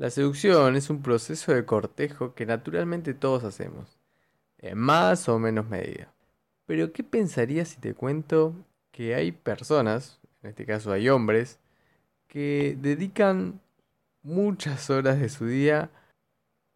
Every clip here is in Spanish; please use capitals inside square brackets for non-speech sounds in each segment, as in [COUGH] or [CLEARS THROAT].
La seducción es un proceso de cortejo que naturalmente todos hacemos, en más o menos medida. Pero ¿qué pensarías si te cuento que hay personas, en este caso hay hombres, que dedican muchas horas de su día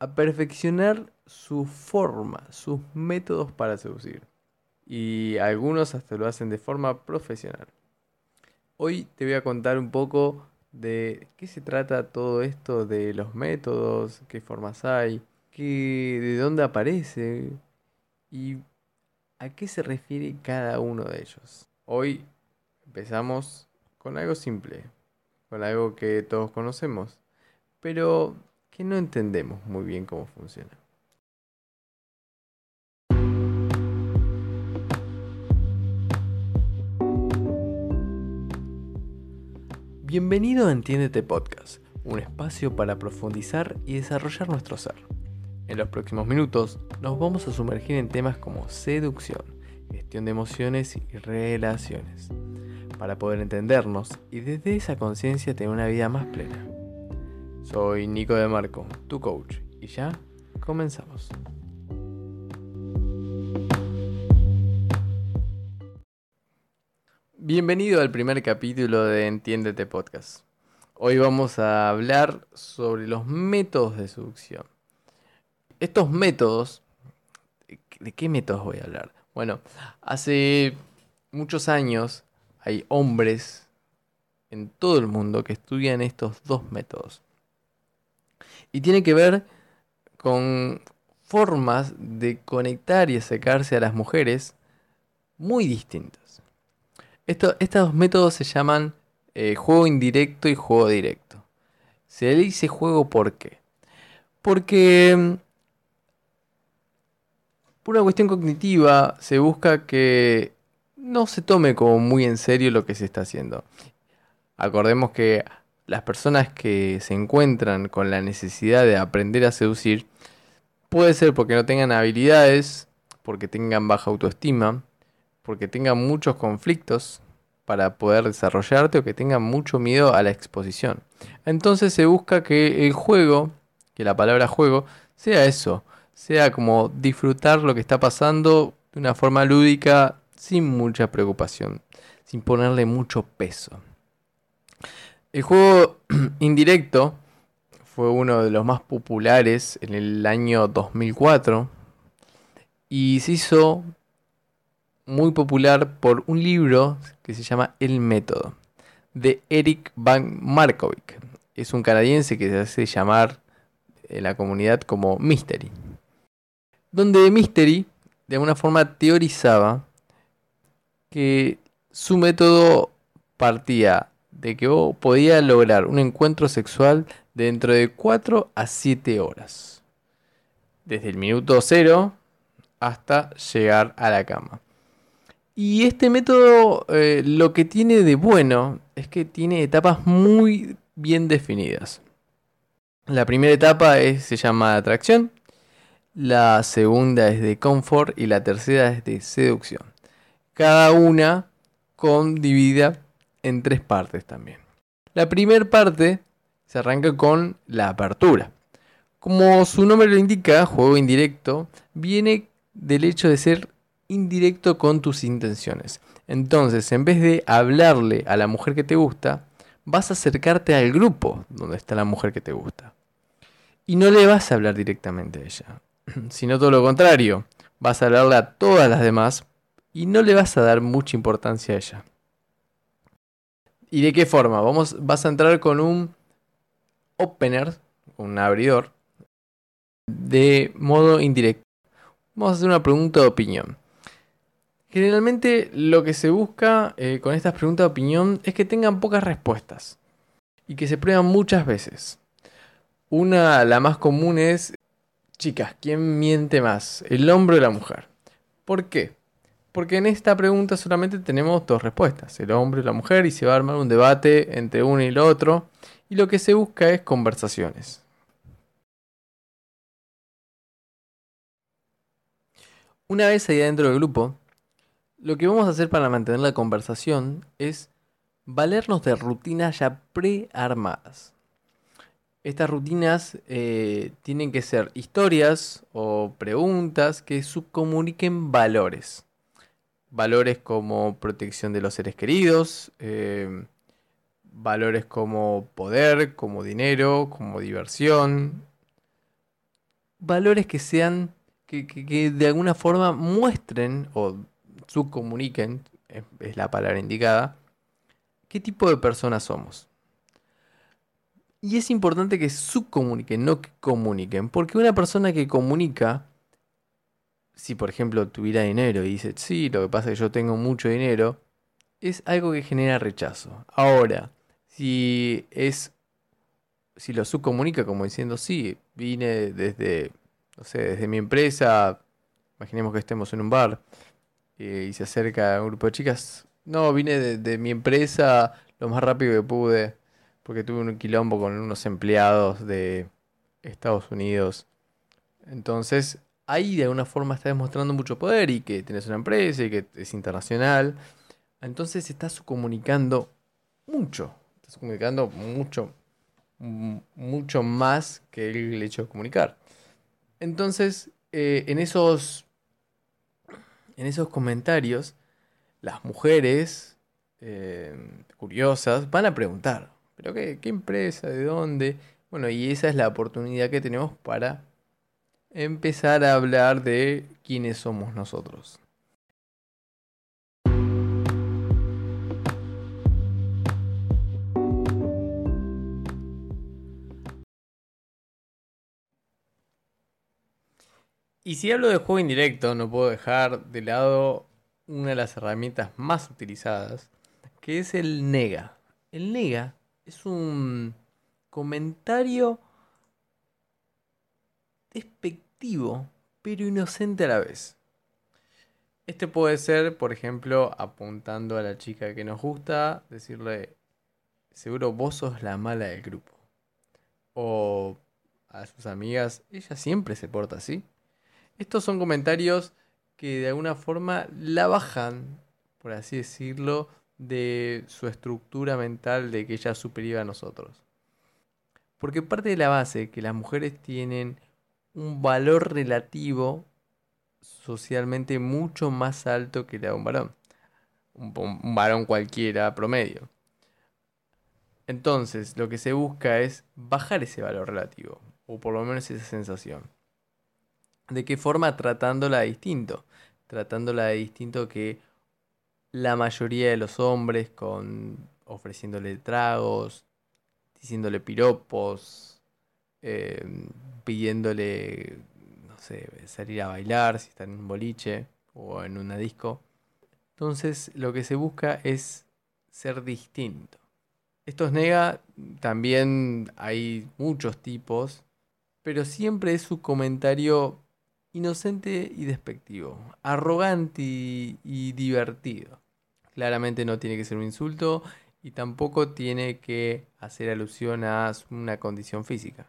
a perfeccionar su forma, sus métodos para seducir? Y algunos hasta lo hacen de forma profesional. Hoy te voy a contar un poco de qué se trata todo esto de los métodos, qué formas hay, de dónde aparece y a qué se refiere cada uno de ellos. Hoy empezamos con algo simple, con algo que todos conocemos, pero que no entendemos muy bien cómo funciona. Bienvenido a Entiéndete Podcast, un espacio para profundizar y desarrollar nuestro ser. En los próximos minutos nos vamos a sumergir en temas como seducción, gestión de emociones y relaciones, para poder entendernos y desde esa conciencia tener una vida más plena. Soy Nico de Marco, tu coach, y ya comenzamos. Bienvenido al primer capítulo de Entiéndete Podcast. Hoy vamos a hablar sobre los métodos de seducción. Estos métodos, ¿de qué métodos voy a hablar? Bueno, hace muchos años hay hombres en todo el mundo que estudian estos dos métodos. Y tiene que ver con formas de conectar y acercarse a las mujeres muy distintas estos dos métodos se llaman eh, juego indirecto y juego directo. Se le dice juego ¿por qué? Porque mm, por una cuestión cognitiva se busca que no se tome como muy en serio lo que se está haciendo. Acordemos que las personas que se encuentran con la necesidad de aprender a seducir puede ser porque no tengan habilidades, porque tengan baja autoestima, porque tengan muchos conflictos para poder desarrollarte o que tengan mucho miedo a la exposición. Entonces se busca que el juego, que la palabra juego, sea eso, sea como disfrutar lo que está pasando de una forma lúdica, sin mucha preocupación, sin ponerle mucho peso. El juego [CLEARS THROAT] indirecto fue uno de los más populares en el año 2004 y se hizo muy popular por un libro que se llama El Método, de Eric Van Markovic. Es un canadiense que se hace llamar en la comunidad como Mystery. Donde Mystery de alguna forma teorizaba que su método partía de que vos podía lograr un encuentro sexual dentro de 4 a 7 horas. Desde el minuto cero hasta llegar a la cama. Y este método eh, lo que tiene de bueno es que tiene etapas muy bien definidas. La primera etapa se llama atracción, la segunda es de confort y la tercera es de seducción. Cada una con dividida en tres partes también. La primera parte se arranca con la apertura. Como su nombre lo indica, juego indirecto, viene del hecho de ser indirecto con tus intenciones. Entonces, en vez de hablarle a la mujer que te gusta, vas a acercarte al grupo donde está la mujer que te gusta. Y no le vas a hablar directamente a ella, [CLEARS THROAT] sino todo lo contrario. Vas a hablarle a todas las demás y no le vas a dar mucha importancia a ella. ¿Y de qué forma? Vamos, vas a entrar con un opener, un abridor, de modo indirecto. Vamos a hacer una pregunta de opinión. Generalmente lo que se busca eh, con estas preguntas de opinión es que tengan pocas respuestas y que se prueban muchas veces. Una, la más común es, chicas, ¿quién miente más? ¿El hombre o la mujer? ¿Por qué? Porque en esta pregunta solamente tenemos dos respuestas, el hombre o la mujer, y se va a armar un debate entre uno y el otro, y lo que se busca es conversaciones. Una vez ahí dentro del grupo, lo que vamos a hacer para mantener la conversación es valernos de rutinas ya prearmadas. Estas rutinas eh, tienen que ser historias o preguntas que subcomuniquen valores. Valores como protección de los seres queridos, eh, valores como poder, como dinero, como diversión. Valores que sean, que, que de alguna forma muestren o subcomuniquen, es la palabra indicada, qué tipo de personas somos. Y es importante que subcomuniquen, no que comuniquen. Porque una persona que comunica, si por ejemplo tuviera dinero y dice, sí, lo que pasa es que yo tengo mucho dinero, es algo que genera rechazo. Ahora, si es. Si lo subcomunica como diciendo, sí, vine desde. No sé, desde mi empresa. Imaginemos que estemos en un bar. Eh, y se acerca a un grupo de chicas. No, vine de mi empresa lo más rápido que pude porque tuve un quilombo con unos empleados de Estados Unidos. Entonces, ahí de alguna forma está demostrando mucho poder y que tenés una empresa y que es internacional. Entonces estás comunicando mucho. Estás comunicando mucho, mucho más que el hecho de comunicar. Entonces, eh, en esos. En esos comentarios, las mujeres eh, curiosas van a preguntar. ¿Pero qué, qué empresa? ¿De dónde? Bueno, y esa es la oportunidad que tenemos para empezar a hablar de quiénes somos nosotros. Y si hablo de juego indirecto, no puedo dejar de lado una de las herramientas más utilizadas, que es el nega. El nega es un comentario despectivo, pero inocente a la vez. Este puede ser, por ejemplo, apuntando a la chica que nos gusta, decirle, seguro vos sos la mala del grupo. O a sus amigas, ella siempre se porta así. Estos son comentarios que de alguna forma la bajan, por así decirlo, de su estructura mental de que ella es superior a nosotros. Porque parte de la base que las mujeres tienen un valor relativo socialmente mucho más alto que la de un varón. Un, varón cualquiera promedio. Entonces, lo que se busca es bajar ese valor relativo, o por lo menos esa sensación. ¿De qué forma? Tratándola distinto. Tratándola de distinto que la mayoría de los hombres con ofreciéndole tragos, diciéndole piropos, em, pidiéndole, no sé, salir a bailar si está en un boliche o en una disco. Entonces lo que se busca es ser distinto. Estos nega también hay muchos tipos, pero siempre es su comentario inocente y despectivo, arrogante y divertido. Claramente no tiene que ser un insulto y tampoco tiene que hacer alusión a una condición física.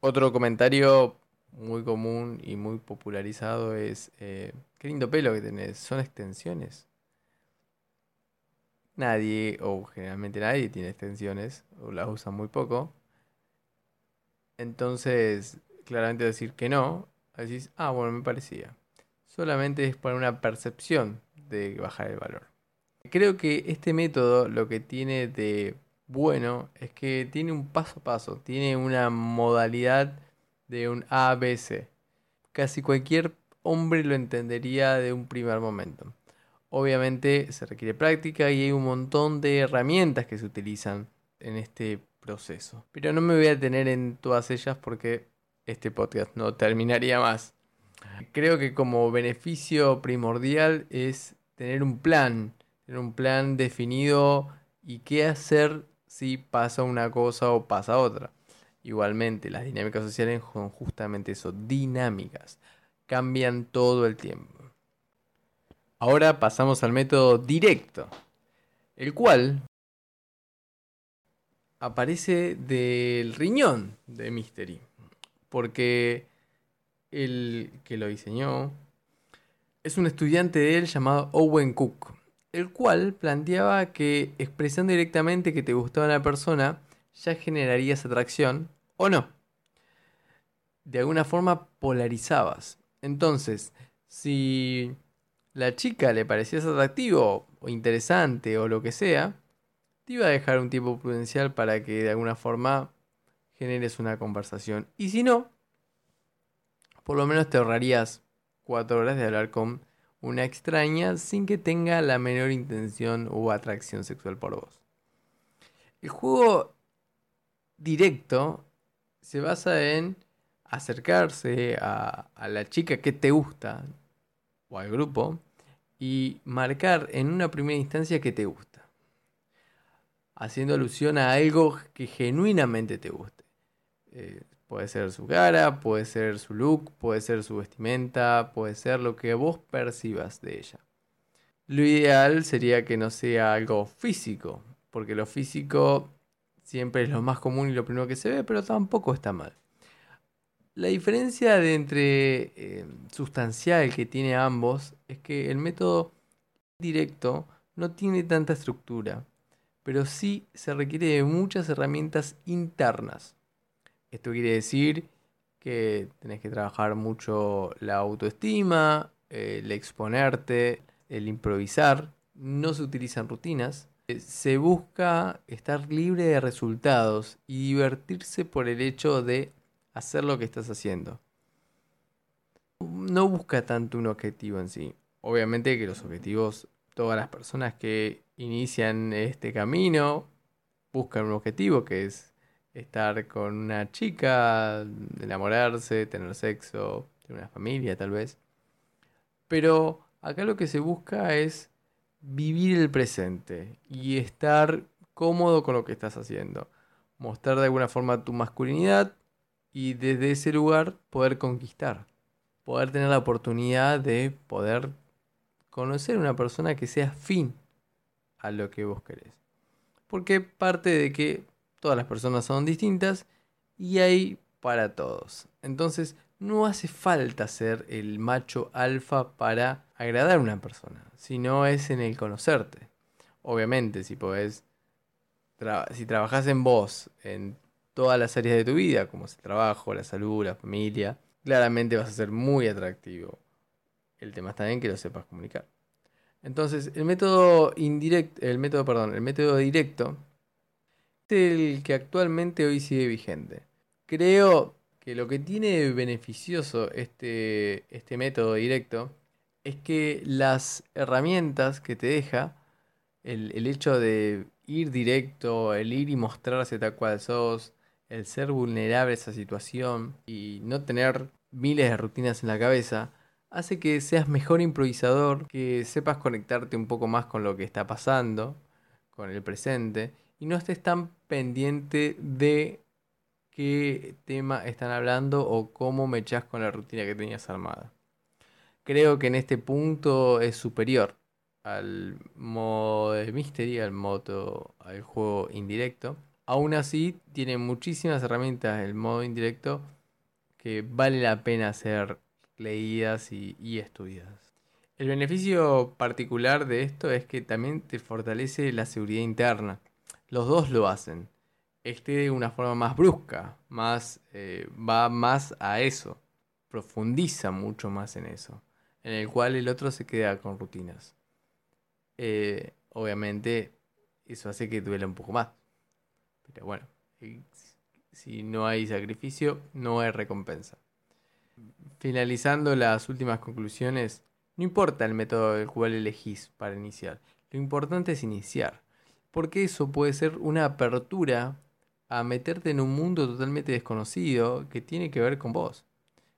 Otro comentario muy común y muy popularizado es, eh, qué lindo pelo que tenés, son extensiones. Nadie, o generalmente nadie, tiene extensiones, o las usa muy poco. Entonces, claramente decir que no, decís, ah, bueno, me parecía. Solamente es para una percepción de bajar el valor. Creo que este método lo que tiene de bueno es que tiene un paso a paso, tiene una modalidad de un ABC. Casi cualquier hombre lo entendería de un primer momento. Obviamente se requiere práctica y hay un montón de herramientas que se utilizan en este proceso. Pero no me voy a tener en todas ellas porque este podcast no terminaría más. Creo que como beneficio primordial es tener un plan, tener un plan definido y qué hacer si pasa una cosa o pasa otra. Igualmente, las dinámicas sociales son justamente eso, dinámicas. Cambian todo el tiempo. Ahora pasamos al método directo, el cual aparece del riñón de Mystery. Porque el que lo diseñó es un estudiante de él llamado Owen Cook, el cual planteaba que expresando directamente que te gustaba una persona ya generarías atracción o no. De alguna forma polarizabas. Entonces, si la chica le parecías atractivo o interesante o lo que sea, te iba a dejar un tiempo prudencial para que de alguna forma generes una conversación. Y si no, por lo menos te ahorrarías cuatro horas de hablar con una extraña sin que tenga la menor intención o atracción sexual por vos. El juego directo se basa en acercarse a, a la chica que te gusta o al grupo y marcar en una primera instancia que te gusta. Haciendo alusión a algo que genuinamente te guste. Eh, puede ser su cara, puede ser su look, puede ser su vestimenta, puede ser lo que vos percibas de ella. Lo ideal sería que no sea algo físico, porque lo físico siempre es lo más común y lo primero que se ve, pero tampoco está mal. La diferencia de entre eh, sustancial que tiene ambos es que el método directo no tiene tanta estructura, pero sí se requiere de muchas herramientas internas. Esto quiere decir que tenés que trabajar mucho la autoestima, el exponerte, el improvisar. No se utilizan rutinas. Se busca estar libre de resultados y divertirse por el hecho de hacer lo que estás haciendo. No busca tanto un objetivo en sí. Obviamente que los objetivos, todas las personas que inician este camino buscan un objetivo que es estar con una chica, enamorarse, tener sexo, tener una familia tal vez. Pero acá lo que se busca es vivir el presente y estar cómodo con lo que estás haciendo. Mostrar de alguna forma tu masculinidad y desde ese lugar poder conquistar, poder tener la oportunidad de poder conocer una persona que sea afín a lo que vos querés. Porque parte de que todas las personas son distintas y hay para todos. Entonces no hace falta ser el macho alfa para agradar a una persona, sino es en el conocerte. Obviamente, si podés, si trabajas en vos, en todas las áreas de tu vida, como es el trabajo, la salud, la familia, claramente vas a ser muy atractivo. El tema está en que lo sepas comunicar. Entonces, el método indirecto, el método, perdón, el método directo el que actualmente hoy sigue vigente. Creo que lo que tiene beneficioso este, este método directo es que las herramientas que te deja, el, el hecho de ir directo, el ir y mostrarse tal cual sos, el ser vulnerable a esa situación y no tener miles de rutinas en la cabeza, hace que seas mejor improvisador, que sepas conectarte un poco más con lo que está pasando, con el presente, y no estés tan pendiente de qué tema están hablando o cómo me echas con la rutina que tenías armada. Creo que en este punto es superior al modo de mystery, al modo, al juego indirecto. Aún así, tiene muchísimas herramientas el modo indirecto que vale la pena ser leídas y, estudiadas. El beneficio particular de esto es que también te fortalece la seguridad interna. Los dos lo hacen. Este de una forma más brusca, más eh, va más a eso, profundiza mucho más en eso, en el cual el otro se queda con rutinas. Eh, obviamente eso hace que duela un poco más. Pero bueno, si no hay sacrificio, no hay recompensa. Finalizando las últimas conclusiones, no importa el método del cual elegís para iniciar, lo importante es iniciar, porque eso puede ser una apertura a meterte en un mundo totalmente desconocido que tiene que ver con vos,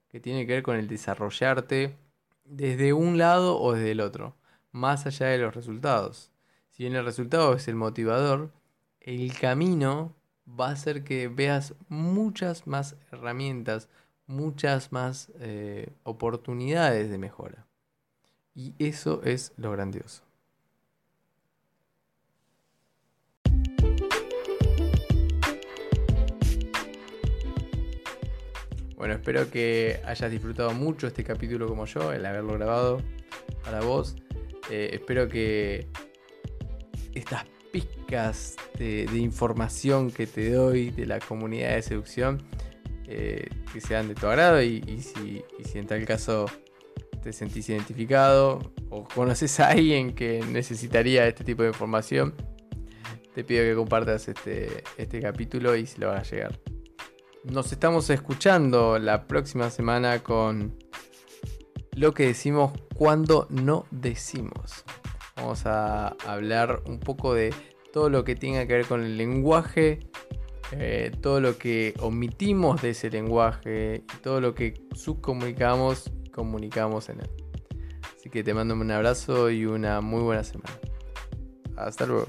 que tiene que ver con el desarrollarte desde un lado o desde el otro, más allá de los resultados. Si bien el resultado es el motivador, el camino va a hacer que veas muchas más herramientas, muchas más eh, oportunidades de mejora. Y eso es lo grandioso. Bueno, espero que hayas disfrutado mucho este capítulo como yo, el haberlo grabado para vos. Eh, espero que estas pizcas de, información que te doy de la comunidad de seducción eh, que sean de tu agrado y, si, en tal caso te sentís identificado o conoces a alguien que necesitaría este tipo de información, te pido que compartas este, este capítulo y se lo hagas llegar. Nos estamos escuchando la próxima semana con lo que decimos cuando no decimos. Vamos a hablar un poco de todo lo que tenga que ver con el lenguaje, eh, todo lo que omitimos de ese lenguaje todo lo que subcomunicamos comunicamos en él. Así que te mando un abrazo y una muy buena semana. Hasta luego.